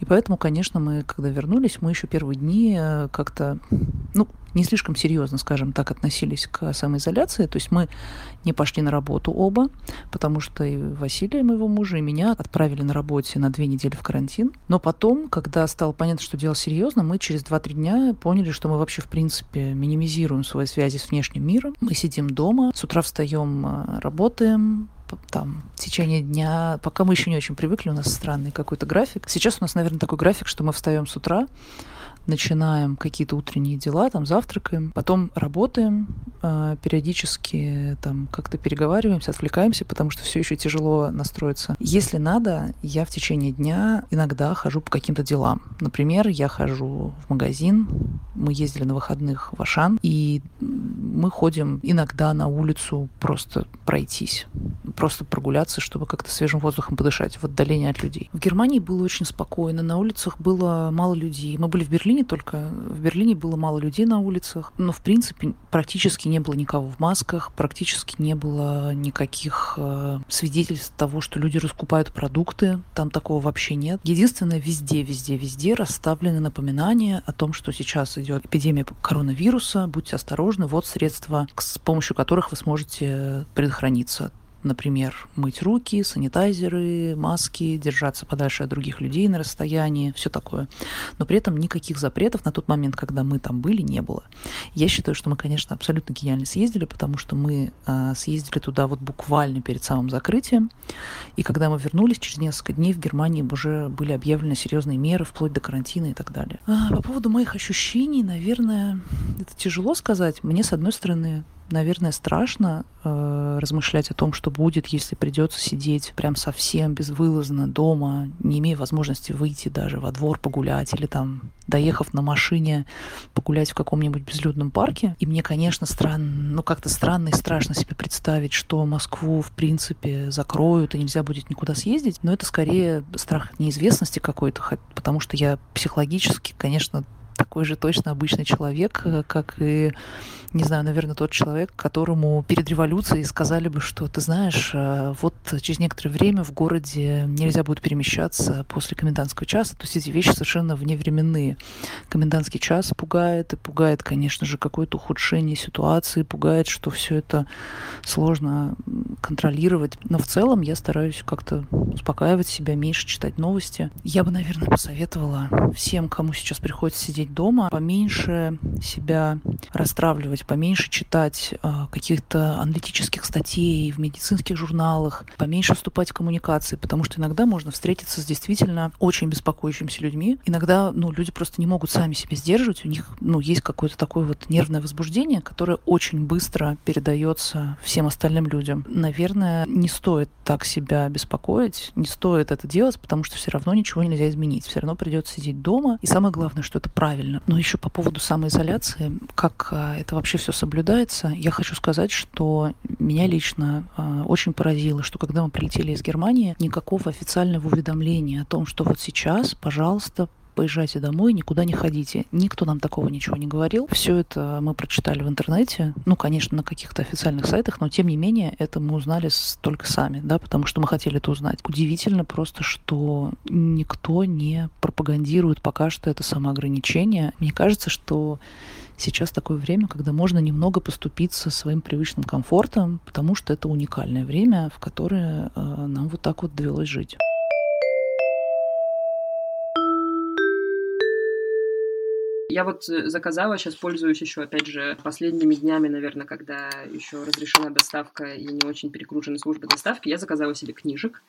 И поэтому, конечно, мы, когда вернулись, мы еще первые дни э, как-то, ну, не слишком серьезно, скажем так, относились к самоизоляции. То есть мы не пошли на работу оба, потому что и Василия, моего мужа, и меня отправили на работе на две недели в карантин. Но потом, когда стало понятно, что дело серьезно, мы через 2-3 дня поняли, что мы вообще, в принципе, минимизируем свои связи с внешним миром. Мы сидим дома, с утра встаем, э, работаем, там, в течение дня, пока мы еще не очень привыкли, у нас странный какой-то график. Сейчас у нас, наверное, такой график, что мы встаем с утра, начинаем какие-то утренние дела, там завтракаем, потом работаем, э, периодически там как-то переговариваемся, отвлекаемся, потому что все еще тяжело настроиться. Если надо, я в течение дня иногда хожу по каким-то делам. Например, я хожу в магазин, мы ездили на выходных в Ашан, и мы ходим иногда на улицу просто пройтись, просто прогуляться, чтобы как-то свежим воздухом подышать в отдалении от людей. В Германии было очень спокойно, на улицах было мало людей. Мы были в Берлине только. В Берлине было мало людей на улицах, но, в принципе, практически не было никого в масках, практически не было никаких э, свидетельств того, что люди раскупают продукты. Там такого вообще нет. Единственное, везде, везде, везде расставлены напоминания о том, что сейчас идет эпидемия коронавируса, будьте осторожны, вот средства, с помощью которых вы сможете предохраниться например, мыть руки, санитайзеры, маски, держаться подальше от других людей на расстоянии, все такое. Но при этом никаких запретов на тот момент, когда мы там были, не было. Я считаю, что мы, конечно, абсолютно гениально съездили, потому что мы э, съездили туда вот буквально перед самым закрытием. И когда мы вернулись, через несколько дней в Германии уже были объявлены серьезные меры, вплоть до карантина и так далее. А, по поводу моих ощущений, наверное, это тяжело сказать. Мне, с одной стороны, наверное, страшно э, размышлять о том, что будет, если придется сидеть прям совсем безвылазно дома, не имея возможности выйти даже во двор погулять или там, доехав на машине, погулять в каком-нибудь безлюдном парке. И мне, конечно, странно, ну как-то странно и страшно себе представить, что Москву, в принципе, закроют и нельзя будет никуда съездить. Но это скорее страх неизвестности какой-то, потому что я психологически, конечно, такой же точно обычный человек, э, как и не знаю, наверное, тот человек, которому перед революцией сказали бы, что ты знаешь, э, вот через некоторое время в городе нельзя будет перемещаться после комендантского часа. То есть эти вещи совершенно вневременные. Комендантский час пугает, и пугает, конечно же, какое-то ухудшение ситуации, пугает, что все это сложно контролировать. Но в целом я стараюсь как-то успокаивать себя, меньше читать новости. Я бы, наверное, посоветовала всем, кому сейчас приходится сидеть дома, поменьше себя расстраивать, поменьше читать э, каких-то аналитических статей в медицинских журналах, поменьше вступать в коммуникации, потому что иногда можно встретиться с действительно очень беспокоящимися людьми. Иногда ну, люди просто не могут сами себя сдерживать, у них ну, есть какое-то такое вот нервное возбуждение, которое очень быстро передается всем остальным людям. Наверное, не стоит так себя беспокоить, не стоит это делать, потому что все равно ничего нельзя изменить, все равно придется сидеть дома. И самое главное, что это правильно. Но еще по поводу самоизоляции, как а, это вообще все соблюдается, я хочу сказать, что меня лично э, очень поразило, что когда мы прилетели из Германии, никакого официального уведомления о том, что вот сейчас, пожалуйста, поезжайте домой, никуда не ходите. Никто нам такого ничего не говорил. Все это мы прочитали в интернете, ну, конечно, на каких-то официальных сайтах, но тем не менее это мы узнали только сами, да, потому что мы хотели это узнать. Удивительно просто, что никто не пропагандирует пока что это самоограничение. Мне кажется, что сейчас такое время, когда можно немного поступиться своим привычным комфортом, потому что это уникальное время, в которое э, нам вот так вот довелось жить. Я вот э, заказала, сейчас пользуюсь еще, опять же, последними днями, наверное, когда еще разрешена доставка и не очень перегружены службы доставки, я заказала себе книжек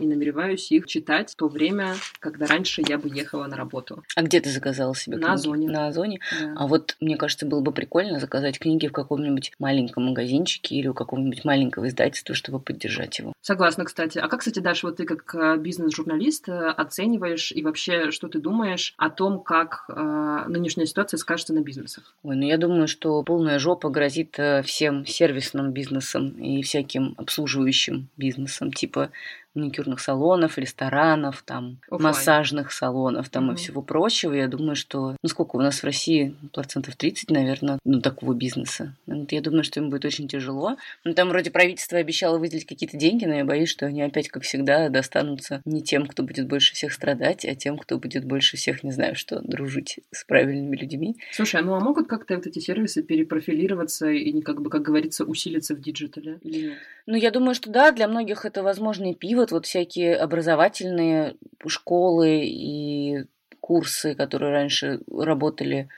и намереваюсь их читать в то время, когда раньше я бы ехала на работу. А где ты заказала себе книги? На Озоне. На Озоне? Да. А вот, мне кажется, было бы прикольно заказать книги в каком-нибудь маленьком магазинчике или у какого-нибудь маленького издательства, чтобы поддержать его. Согласна, кстати. А как, кстати, Даша, вот ты как э, бизнес-журналист э, оцениваешь и вообще, что ты думаешь о том, как э, нынешняя ситуация скажется на бизнесах? Ой, ну я думаю, что полная жопа грозит э, всем сервисным бизнесам и всяким обслуживающим бизнесам, типа маникюрных салонов, ресторанов, там, Оффлайн. массажных салонов, там Мгм. и всего прочего. Я думаю, что, ну сколько у нас в России, процентов 30, наверное, ну такого бизнеса. Я думаю, что им будет очень тяжело. Ну там вроде правительство обещало выделить какие-то деньги, но я боюсь, что они опять, как всегда, достанутся не тем, кто будет больше всех страдать, а тем, кто будет больше всех, не знаю что, дружить с правильными людьми. Слушай, ну а могут как-то вот эти сервисы перепрофилироваться и, как бы, как говорится, усилиться в digital е или нет? Ну, я думаю, что да, для многих это возможный пивот, вот всякие образовательные школы и курсы, которые раньше работали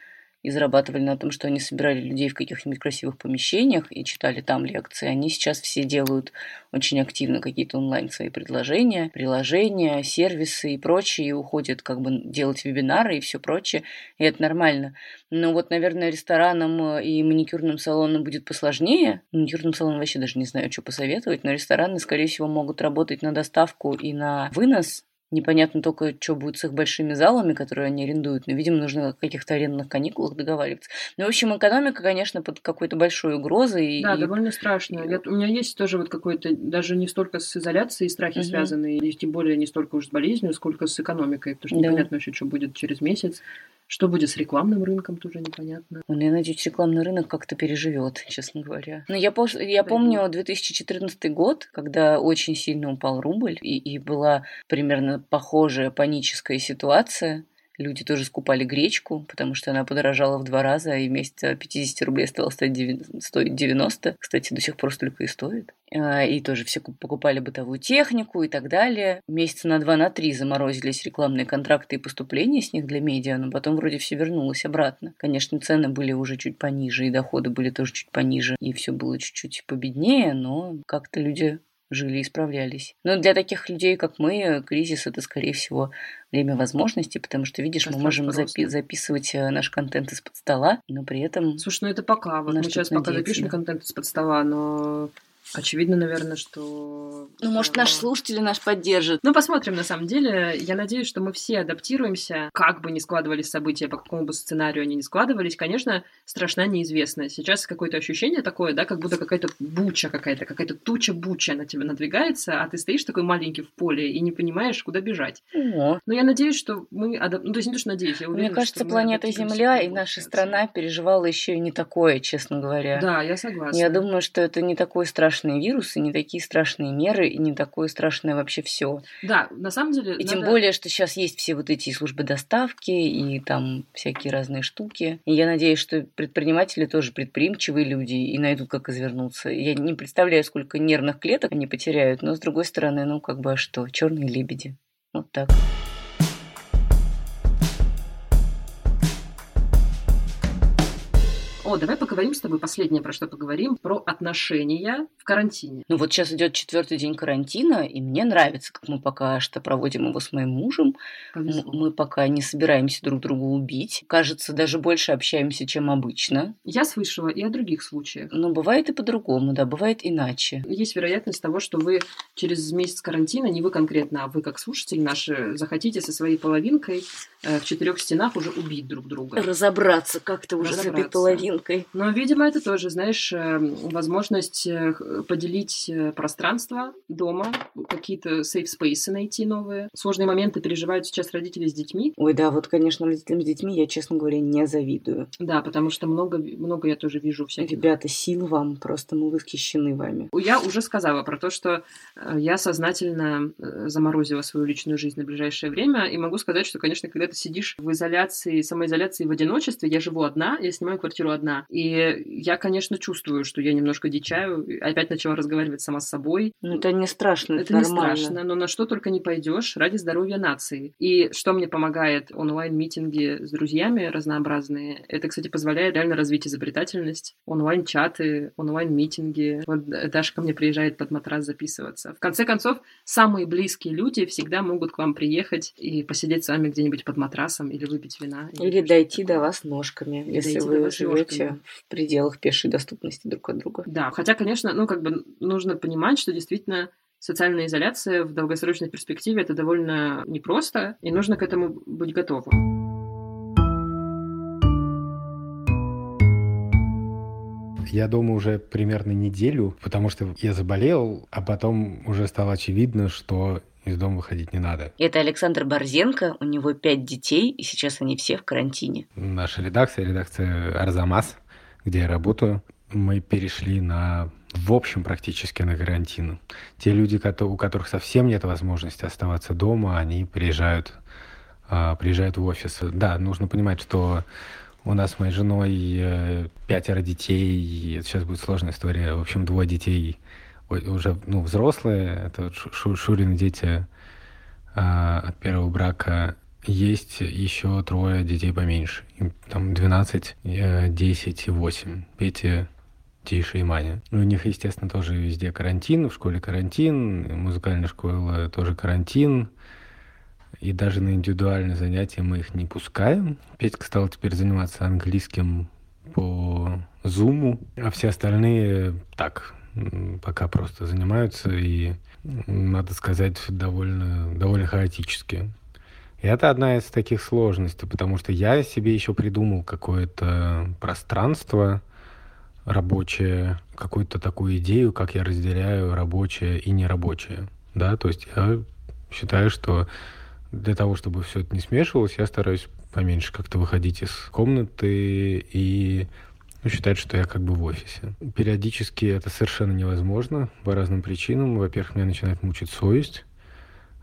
и зарабатывали на том, что они собирали людей в каких-нибудь красивых помещениях и читали там лекции, они сейчас все делают очень активно какие-то онлайн свои предложения, приложения, сервисы и прочее, и уходят как бы делать вебинары и все прочее, и это нормально. Но вот, наверное, ресторанам и маникюрным салонам будет посложнее. Маникюрным салонам вообще даже не знаю, что посоветовать, но рестораны, скорее всего, могут работать на доставку и на вынос, Непонятно только, что будет с их большими залами, которые они арендуют. Но, видимо, нужно о каких-то арендных каникулах договариваться. Ну, в общем, экономика, конечно, под какой-то большой угрозой. Да, и... довольно страшно. Я- у меня есть тоже вот какой-то, даже не столько с изоляцией страхи Мгм. связанные, и тем более не столько уж с болезнью, сколько с экономикой, потому что Да. непонятно вообще, что будет через месяц. Что будет с рекламным рынком, тоже непонятно. Ну, я надеюсь, рекламный рынок как-то переживет, честно говоря. Но я, пош- я помню 2014 год, когда очень сильно упал рубль, и, и была примерно похожая паническая ситуация. Люди тоже скупали гречку, потому что она подорожала в два раза, и вместо 50 рублей стала стоить 90, стоить 90. Кстати, до сих пор столько и стоит. А, И тоже все куп- покупали бытовую технику и так далее. Месяца на два, на три заморозились рекламные контракты и поступления с них для медиа, но потом вроде все вернулось обратно. Конечно, цены были уже чуть пониже, и доходы были тоже чуть пониже, и все было чуть-чуть победнее, но как-то люди жили и справлялись. Но для таких людей, как мы, кризис это, скорее всего, время возможностей, потому что, видишь, мы Пространство можем запи- записывать э, наш контент из-под стола, но при этом Слушай, ну это пока. Вот мы сейчас пока надеяться, запишем да. контент из-под стола, но Очевидно, наверное, что... Ну, может, наши слушатели нас поддержат. Ну, посмотрим, на самом деле. Я надеюсь, что мы все адаптируемся, как бы ни складывались события, по какому бы сценарию они ни складывались. Конечно, страшна неизвестность. Сейчас какое-то ощущение такое, да, как будто какая-то буча какая-то, какая-то туча буча на тебя надвигается, а ты стоишь такой маленький в поле и не понимаешь, куда бежать. О. Но я надеюсь, что мы... Адап... Ну, то есть не то, что надеюсь, я уверена, Мне кажется, что мы планета Земля и наша страна переживала еще и не такое, честно говоря. Да, я согласна. Я думаю, что это не такой страшный вирус, и не такие страшные меры, и не такое страшное вообще все. Да, на самом деле... И тем надо- более, что сейчас есть все вот эти службы доставки и там всякие разные штуки. И я надеюсь, что предприниматели тоже предприимчивые люди и найдут, как извернуться. Я не представляю, сколько нервных клеток они потеряют, но с другой стороны, ну как бы а что, черные лебеди. Вот так. О, давай поговорим с тобой, последнее, про что поговорим, про отношения в карантине. Ну вот сейчас идет четвертый день карантина, и мне нравится, как мы пока что проводим его с моим мужем. Повезло. Мы пока не собираемся друг друга убить. Кажется, даже больше общаемся, чем обычно. Я слышала и о других случаях. Но бывает и по-другому, да, бывает иначе. Есть вероятность того, что вы через месяц карантина, не вы конкретно, а вы как слушатель наши, захотите со своей половинкой э, в четырех стенах уже убить друг друга. Разобраться как-то уже с этой Разобраться. Половинкой. Но, видимо, это тоже, знаешь, э, возможность э, поделить э, пространство дома, какие-то safe spaces найти новые. Сложные моменты переживают сейчас родители с детьми. Ой, да, вот, конечно, родителям с детьми я, честно говоря, не завидую. Да, потому что много, много я тоже вижу всяких Ребята, сил вам, просто мы восхищены вами. Я уже сказала про то, что я сознательно заморозила свою личную жизнь на ближайшее время, и могу сказать, что, конечно, когда ты сидишь в изоляции, самоизоляции в одиночестве, я живу одна, я снимаю квартиру одна, и я, конечно, чувствую, что я немножко дичаю, опять начала разговаривать сама с собой. Ну, это не страшно, это, Это не нормально. страшно, но на что только не пойдешь ради здоровья нации. И что мне помогает онлайн-митинги с друзьями разнообразные, это, кстати, позволяет реально развить изобретательность. Онлайн-чаты, онлайн-митинги. Вот Даша ко мне приезжает под матрас записываться. В конце концов, самые близкие люди всегда могут к вам приехать и посидеть с вами где-нибудь под матрасом или выпить вина. Или дойти до вас ножками, Или если вы живете ножками. в пределах пешей доступности друг от друга. Да, хотя, конечно, ну, как бы нужно понимать, что действительно социальная изоляция в долгосрочной перспективе это довольно непросто, и нужно к этому быть готовым. Я дома уже примерно неделю, потому что я заболел, а потом уже стало очевидно, что из дома выходить не надо. Это Александр Борзенко, у него пять детей, и сейчас они все в карантине. Наша редакция, редакция Арзамас, где я работаю, мы перешли на в общем, практически на карантин. Те люди, у которых совсем нет возможности оставаться дома, они приезжают, а, приезжают в офис. Да, нужно понимать, что у нас с моей женой э, пятеро детей, и это сейчас будет сложная история. В общем, двое детей уже ну, взрослые, это вот Шу- Шу- Шурины дети а, от первого брака. Есть еще трое детей поменьше. Им там 12, э, 10 и 8. Петя, Тиша и Маня. Ну, У них, естественно, тоже везде карантин, в школе карантин, музыкальная школа тоже карантин. И даже на индивидуальные занятия мы их не пускаем. Петька стал теперь заниматься английским по Зуму, а все остальные так, пока просто занимаются и, надо сказать, довольно, довольно хаотически. И это одна из таких сложностей, потому что я себе еще придумал какое-то пространство рабочее, какую-то такую идею, как я разделяю рабочее и нерабочее. Да, то есть я считаю, что для того, чтобы все это не смешивалось, я стараюсь поменьше как-то выходить из комнаты и ну, считать, что я как бы в офисе. Периодически это совершенно невозможно по разным причинам. Во-первых, меня начинает мучить совесть.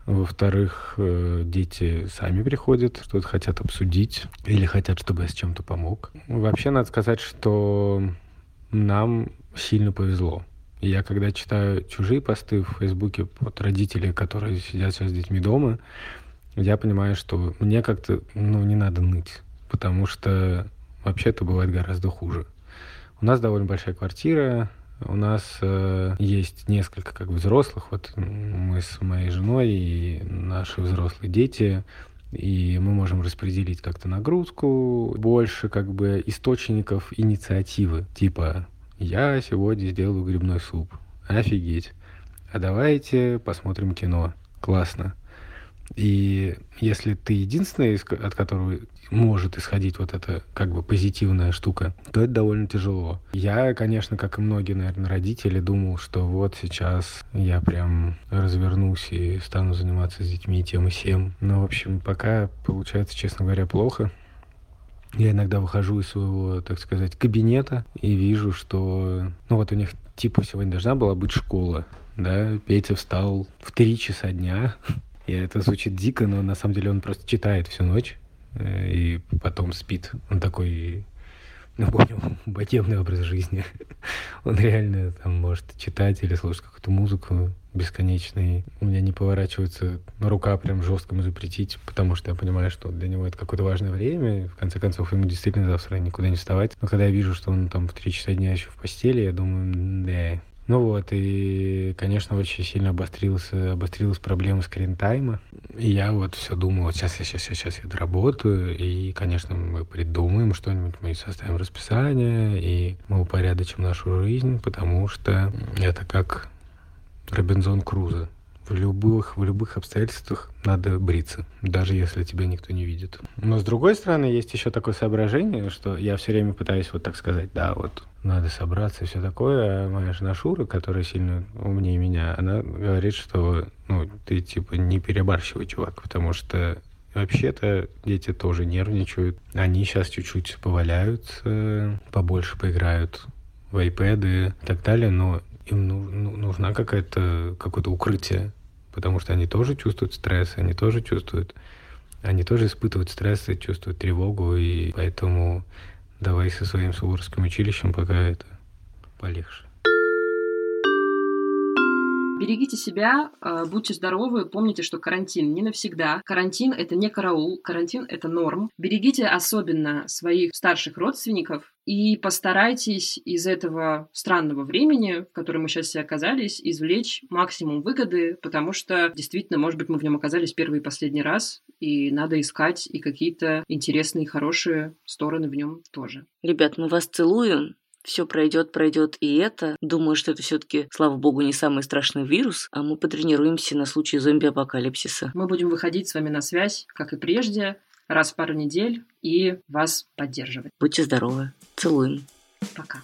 Во-вторых, э, дети сами приходят, что-то хотят обсудить или хотят, чтобы я с чем-то помог. Вообще, надо сказать, что нам сильно повезло. Я когда читаю чужие посты в Фейсбуке от родителей, которые сидят сейчас с детьми дома, я понимаю, что мне как-то ну, не надо ныть, потому что вообще это бывает гораздо хуже. У нас довольно большая квартира, у нас э, есть несколько как взрослых, вот мы с моей женой и наши взрослые дети, и мы можем распределить как-то нагрузку, больше как бы источников инициативы, типа я сегодня сделаю грибной суп, офигеть. А давайте посмотрим кино. Классно. И если ты единственный, от которого может исходить вот эта как бы позитивная штука, то это довольно тяжело. Я, конечно, как и многие, наверное, родители, думал, что вот сейчас я прям развернусь и стану заниматься с детьми тем и всем. Но, в общем, пока получается, честно говоря, плохо. Я иногда выхожу из своего, так сказать, кабинета и вижу, что... Ну вот у них типа сегодня должна была быть школа, да, Петя встал в три часа дня, и это звучит дико, но на самом деле он просто читает всю ночь э, и потом спит. Он такой, ну, понял, ботевный образ жизни. Он реально там может читать или слушать какую-то музыку бесконечный. У меня не поворачивается рука прям жестко ему запретить, потому что я понимаю, что для него это какое-то важное время. В конце концов, ему действительно завтра никуда не вставать. Но когда я вижу, что он там в три часа дня еще в постели, я думаю, да, ну вот, и, конечно, очень сильно обострился, обострилась проблема скринтайма. И я вот все думал, вот сейчас я сейчас, сейчас я доработаю, и, конечно, мы придумаем что-нибудь, мы составим расписание, и мы упорядочим нашу жизнь, потому что это как Робинзон Крузо в любых, в любых обстоятельствах надо бриться, даже если тебя никто не видит. Но с другой стороны, есть еще такое соображение, что я все время пытаюсь вот так сказать, да, вот надо собраться и все такое, а моя жена Шура, которая сильно умнее меня, она говорит, что ну, ты типа не перебарщивай, чувак, потому что Вообще-то дети тоже нервничают. Они сейчас чуть-чуть поваляются, побольше поиграют в iPad и так далее, но им ну, нужна какая-то какое-то укрытие, потому что они тоже чувствуют стресс, они тоже чувствуют, они тоже испытывают стресс и чувствуют тревогу, и поэтому давай со своим суворовским училищем пока это полегче. Берегите себя, а, будьте здоровы, помните, что карантин не навсегда. Карантин — это не караул, карантин — это норм. Берегите особенно своих старших родственников и постарайтесь из этого странного времени, в котором мы сейчас все оказались, извлечь максимум выгоды, потому что действительно, может быть, мы в нем оказались первый и последний раз, и надо искать и какие-то интересные, хорошие стороны в нем тоже. Ребят, мы вас целуем все пройдет, пройдет и это. Думаю, что это все-таки, слава богу, не самый страшный вирус, а мы потренируемся на случай зомби-апокалипсиса. Мы будем выходить с вами на связь, как и прежде, раз в пару недель и вас поддерживать. Будьте здоровы. Целуем. Пока.